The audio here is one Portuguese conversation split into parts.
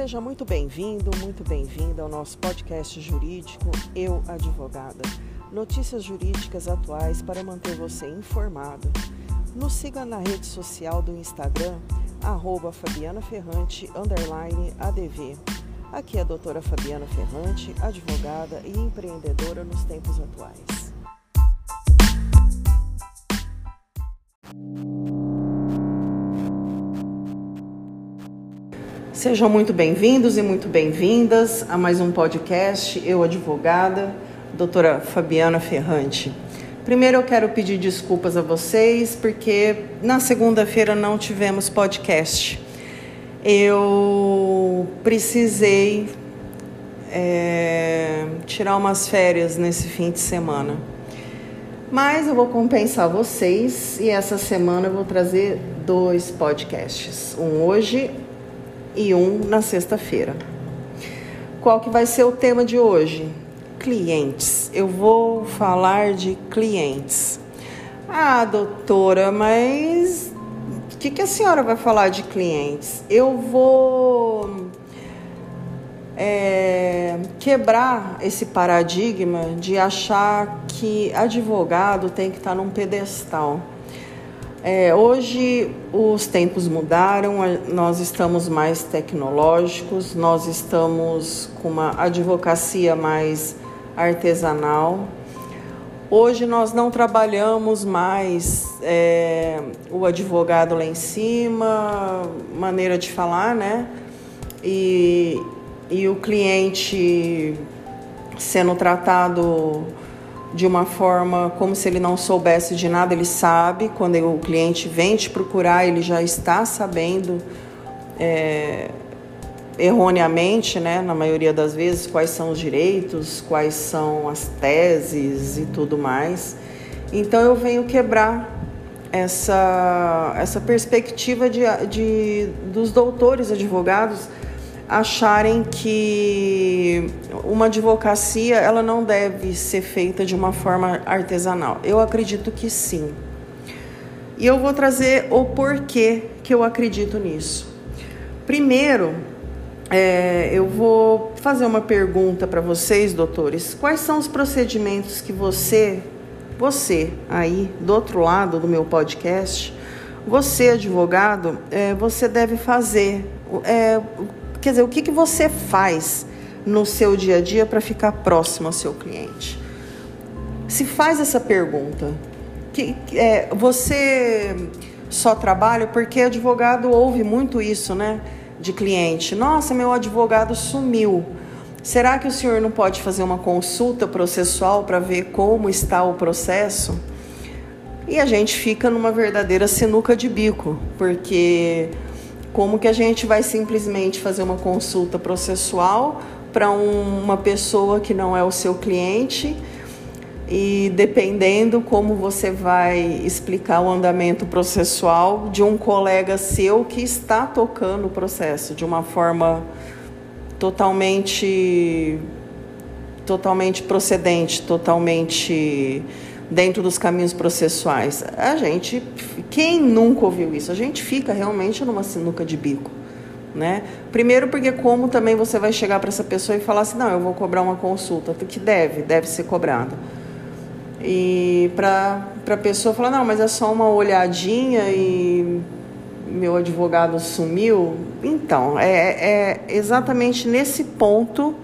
Seja muito bem-vindo, muito bem-vinda ao nosso podcast jurídico Eu Advogada. Notícias jurídicas atuais para manter você informado. Nos siga na rede social do Instagram, arroba Fabiana Ferrante, ADV. Aqui é a doutora Fabiana Ferrante, advogada e empreendedora nos tempos atuais. Sejam muito bem-vindos e muito bem-vindas a mais um podcast Eu Advogada, doutora Fabiana Ferrante. Primeiro eu quero pedir desculpas a vocês porque na segunda-feira não tivemos podcast. Eu precisei é, tirar umas férias nesse fim de semana. Mas eu vou compensar vocês e essa semana eu vou trazer dois podcasts. Um hoje e um na sexta-feira. Qual que vai ser o tema de hoje? Clientes. Eu vou falar de clientes. Ah, doutora, mas o que, que a senhora vai falar de clientes? Eu vou é, quebrar esse paradigma de achar que advogado tem que estar num pedestal. É, hoje os tempos mudaram, nós estamos mais tecnológicos, nós estamos com uma advocacia mais artesanal. Hoje nós não trabalhamos mais é, o advogado lá em cima, maneira de falar, né? E, e o cliente sendo tratado de uma forma como se ele não soubesse de nada, ele sabe. Quando o cliente vem te procurar, ele já está sabendo é, erroneamente, né, na maioria das vezes, quais são os direitos, quais são as teses e tudo mais. Então eu venho quebrar essa, essa perspectiva de, de, dos doutores advogados acharem que uma advocacia ela não deve ser feita de uma forma artesanal. Eu acredito que sim. E eu vou trazer o porquê que eu acredito nisso. Primeiro, é, eu vou fazer uma pergunta para vocês, doutores. Quais são os procedimentos que você, você aí do outro lado do meu podcast, você advogado, é, você deve fazer? É, Quer dizer, o que, que você faz no seu dia a dia para ficar próximo ao seu cliente? Se faz essa pergunta, que, é, você só trabalha porque advogado ouve muito isso, né? De cliente. Nossa, meu advogado sumiu. Será que o senhor não pode fazer uma consulta processual para ver como está o processo? E a gente fica numa verdadeira sinuca de bico, porque como que a gente vai simplesmente fazer uma consulta processual para um, uma pessoa que não é o seu cliente? E dependendo como você vai explicar o andamento processual de um colega seu que está tocando o processo de uma forma totalmente totalmente procedente, totalmente dentro dos caminhos processuais. A gente, quem nunca ouviu isso? A gente fica realmente numa sinuca de bico. Né? Primeiro porque como também você vai chegar para essa pessoa e falar assim, não, eu vou cobrar uma consulta, que deve, deve ser cobrada. E para a pessoa falar, não, mas é só uma olhadinha e meu advogado sumiu. Então, é, é exatamente nesse ponto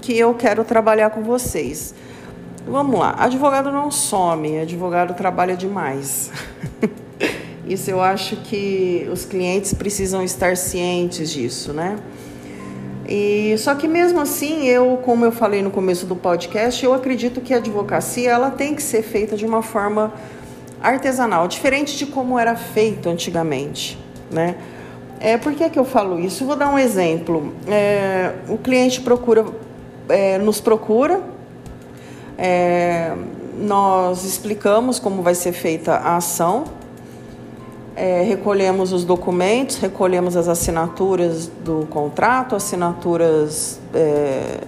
que eu quero trabalhar com vocês. Vamos lá, advogado não some, advogado trabalha demais. Isso eu acho que os clientes precisam estar cientes disso, né? E só que mesmo assim, eu, como eu falei no começo do podcast, eu acredito que a advocacia ela tem que ser feita de uma forma artesanal, diferente de como era feito antigamente, né? É, por que, que eu falo isso? Vou dar um exemplo. É, o cliente procura, é, nos procura é, nós explicamos como vai ser feita a ação, é, recolhemos os documentos, recolhemos as assinaturas do contrato, assinaturas, é,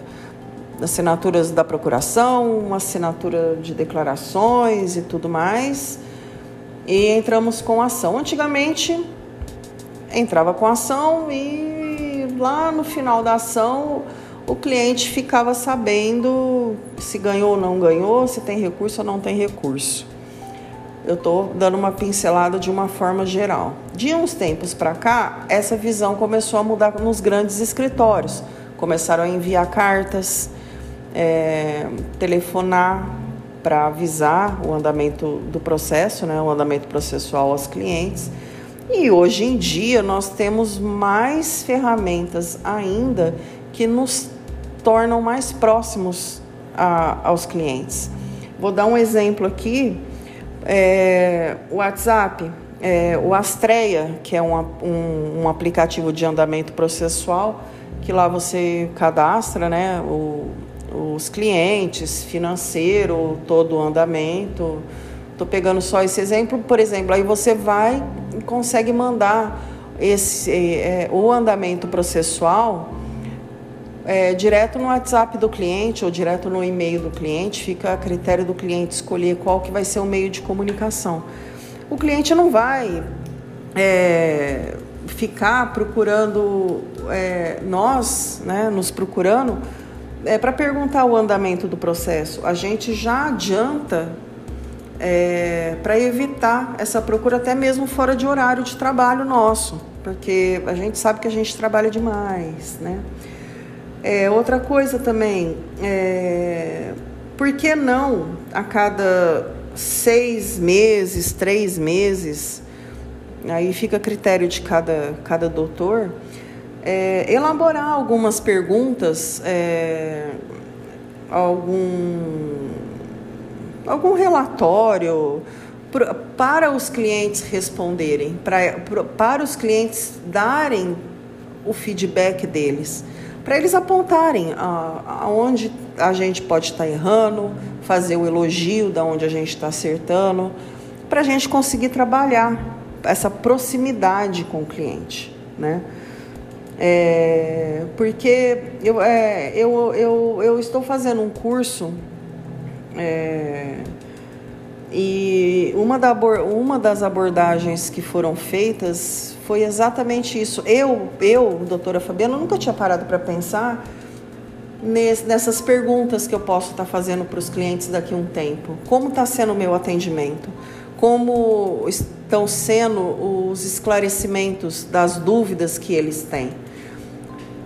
assinaturas da procuração, uma assinatura de declarações e tudo mais, e entramos com a ação. Antigamente entrava com a ação e lá no final da ação o cliente ficava sabendo se ganhou ou não ganhou, se tem recurso ou não tem recurso. Eu estou dando uma pincelada de uma forma geral. De uns tempos para cá, essa visão começou a mudar nos grandes escritórios. Começaram a enviar cartas, é, telefonar para avisar o andamento do processo, né, o andamento processual aos clientes. E hoje em dia nós temos mais ferramentas ainda que nos tornam mais próximos a, aos clientes. Vou dar um exemplo aqui: é, o WhatsApp, é, o Astreia, que é um, um, um, aplicativo de andamento processual, que lá você cadastra né, o, os clientes, financeiro, todo o andamento. Estou pegando só esse exemplo, por exemplo, aí você vai e consegue mandar esse, é, o andamento processual é, direto no WhatsApp do cliente ou direto no e-mail do cliente, fica a critério do cliente escolher qual que vai ser o meio de comunicação. O cliente não vai é, ficar procurando é, nós, né, nos procurando é, para perguntar o andamento do processo. A gente já adianta é, para evitar essa procura até mesmo fora de horário de trabalho nosso, porque a gente sabe que a gente trabalha demais, né? É, outra coisa também, é, por que não a cada seis meses, três meses, aí fica a critério de cada, cada doutor, é, elaborar algumas perguntas, é, algum, algum relatório para os clientes responderem, para, para os clientes darem o feedback deles para eles apontarem aonde a gente pode estar tá errando, fazer o elogio da onde a gente está acertando, para a gente conseguir trabalhar essa proximidade com o cliente, né? É, porque eu, é, eu, eu, eu estou fazendo um curso é, e uma, da, uma das abordagens que foram feitas foi exatamente isso. Eu, eu, doutora Fabiana, nunca tinha parado para pensar nessas perguntas que eu posso estar tá fazendo para os clientes daqui a um tempo. Como está sendo o meu atendimento? Como estão sendo os esclarecimentos das dúvidas que eles têm?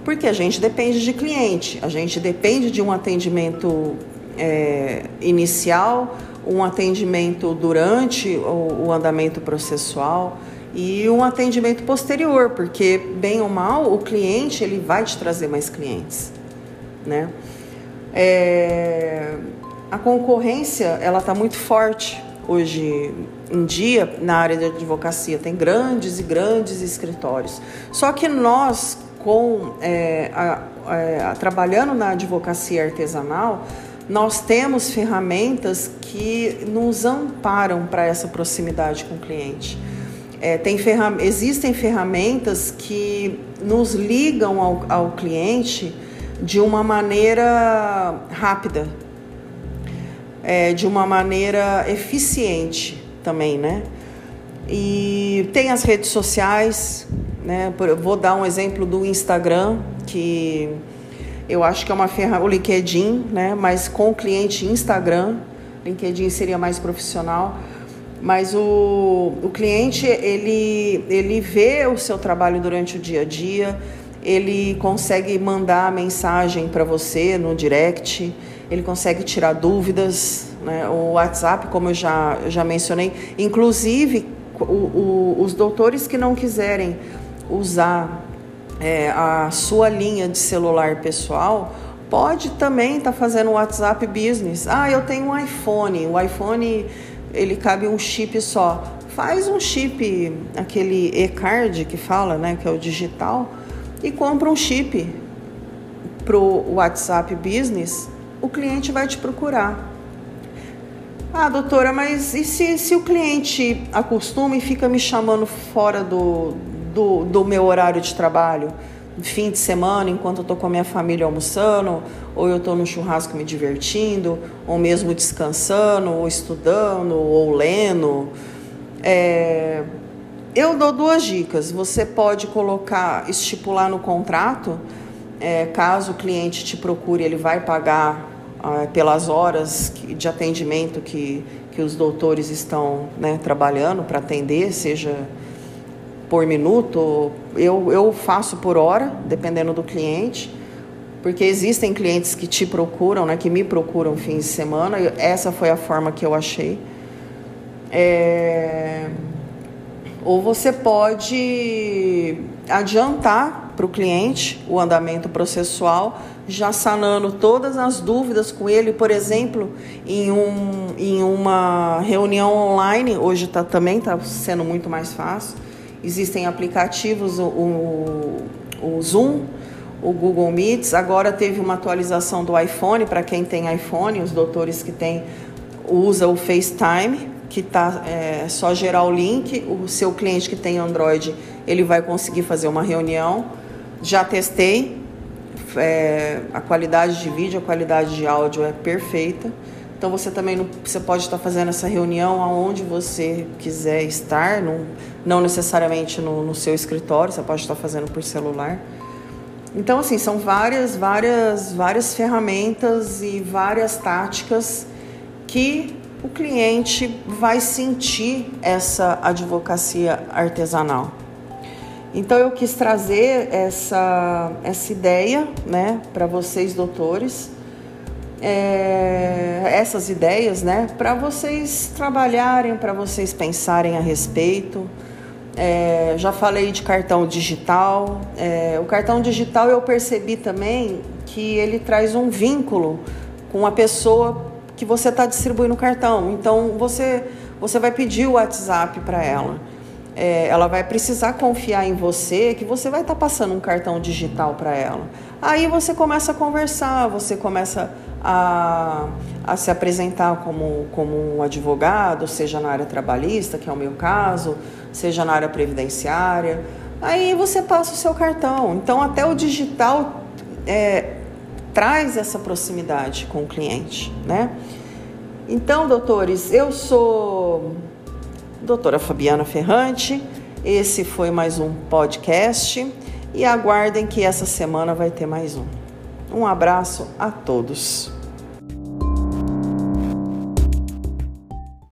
Porque a gente depende de cliente, a gente depende de um atendimento é, inicial, um atendimento durante o, o andamento processual e um atendimento posterior, porque bem ou mal o cliente ele vai te trazer mais clientes, né? É, a concorrência ela está muito forte hoje em dia na área de advocacia tem grandes e grandes escritórios. Só que nós com é, a, a, trabalhando na advocacia artesanal nós temos ferramentas que nos amparam para essa proximidade com o cliente. É, tem ferram existem ferramentas que nos ligam ao, ao cliente de uma maneira rápida, é, de uma maneira eficiente também, né? E tem as redes sociais, né? Vou dar um exemplo do Instagram, que eu acho que é uma ferramenta, o LinkedIn, né? Mas com o cliente Instagram, LinkedIn seria mais profissional mas o, o cliente ele, ele vê o seu trabalho durante o dia a dia, ele consegue mandar mensagem para você no direct, ele consegue tirar dúvidas, né? o WhatsApp, como eu já, já mencionei, inclusive o, o, os doutores que não quiserem usar é, a sua linha de celular pessoal, pode também estar tá fazendo WhatsApp Business. Ah, eu tenho um iPhone, o iPhone ele cabe um chip só. Faz um chip, aquele e-card que fala, né, que é o digital, e compra um chip pro WhatsApp Business, o cliente vai te procurar. Ah, doutora, mas e se, se o cliente acostuma e fica me chamando fora do, do, do meu horário de trabalho? fim de semana, enquanto eu estou com a minha família almoçando, ou eu estou no churrasco me divertindo, ou mesmo descansando, ou estudando, ou lendo. É... eu dou duas dicas. Você pode colocar, estipular no contrato, é, caso o cliente te procure, ele vai pagar ah, pelas horas de atendimento que, que os doutores estão né, trabalhando para atender, seja por minuto, eu, eu faço por hora, dependendo do cliente, porque existem clientes que te procuram, né, que me procuram fins de semana, essa foi a forma que eu achei. É... Ou você pode adiantar para o cliente o andamento processual já sanando todas as dúvidas com ele, por exemplo, em, um, em uma reunião online, hoje tá, também está sendo muito mais fácil. Existem aplicativos, o, o, o Zoom, o Google Meets, agora teve uma atualização do iPhone, para quem tem iPhone, os doutores que têm, usa o FaceTime, que tá é só gerar o link, o seu cliente que tem Android, ele vai conseguir fazer uma reunião. Já testei, é, a qualidade de vídeo, a qualidade de áudio é perfeita. Então você também não, você pode estar fazendo essa reunião aonde você quiser estar, não, não necessariamente no, no seu escritório, você pode estar fazendo por celular. Então assim são várias, várias, várias ferramentas e várias táticas que o cliente vai sentir essa advocacia artesanal. Então eu quis trazer essa, essa ideia né, para vocês, doutores, é, essas ideias né, para vocês trabalharem, para vocês pensarem a respeito. É, já falei de cartão digital. É, o cartão digital eu percebi também que ele traz um vínculo com a pessoa que você está distribuindo o cartão. Então você, você vai pedir o WhatsApp para ela é, ela vai precisar confiar em você que você vai estar tá passando um cartão digital para ela. Aí você começa a conversar, você começa a, a se apresentar como, como um advogado, seja na área trabalhista, que é o meu caso, seja na área previdenciária. Aí você passa o seu cartão. Então, até o digital é, traz essa proximidade com o cliente, né? Então, doutores, eu sou doutora Fabiana Ferrante. Esse foi mais um podcast e aguardem que essa semana vai ter mais um. Um abraço a todos.